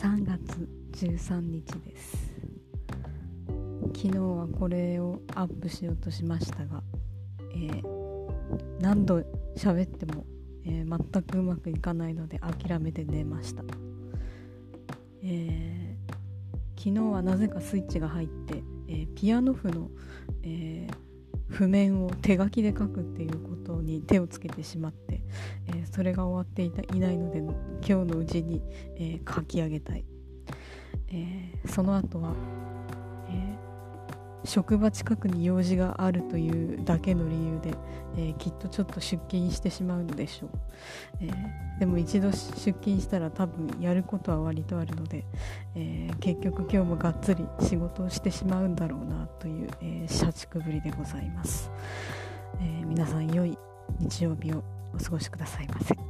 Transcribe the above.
3月13日です。昨日はこれをアップしようとしましたが、えー、何度喋っても、えー、全くうまくいかないので諦めて寝ました、えー、昨日はなぜかスイッチが入って、えピアノ譜の、え譜面を手書きで書くっていうことに手をつけてしまって、えそれが終わっていたいないので今日のうちに、え書き上げたい。えー、その後は、え、職場近くに用事があるというだけの理由で、え、きっとちょっと出勤してしまうのでしょう、えでも一度出勤したら多分やることは割とあるので、え結局今日もがっつり仕事をしてしまうんだろうなという、え社畜ぶりでございます、え皆さん良い日曜日をお過ごしくださいませ。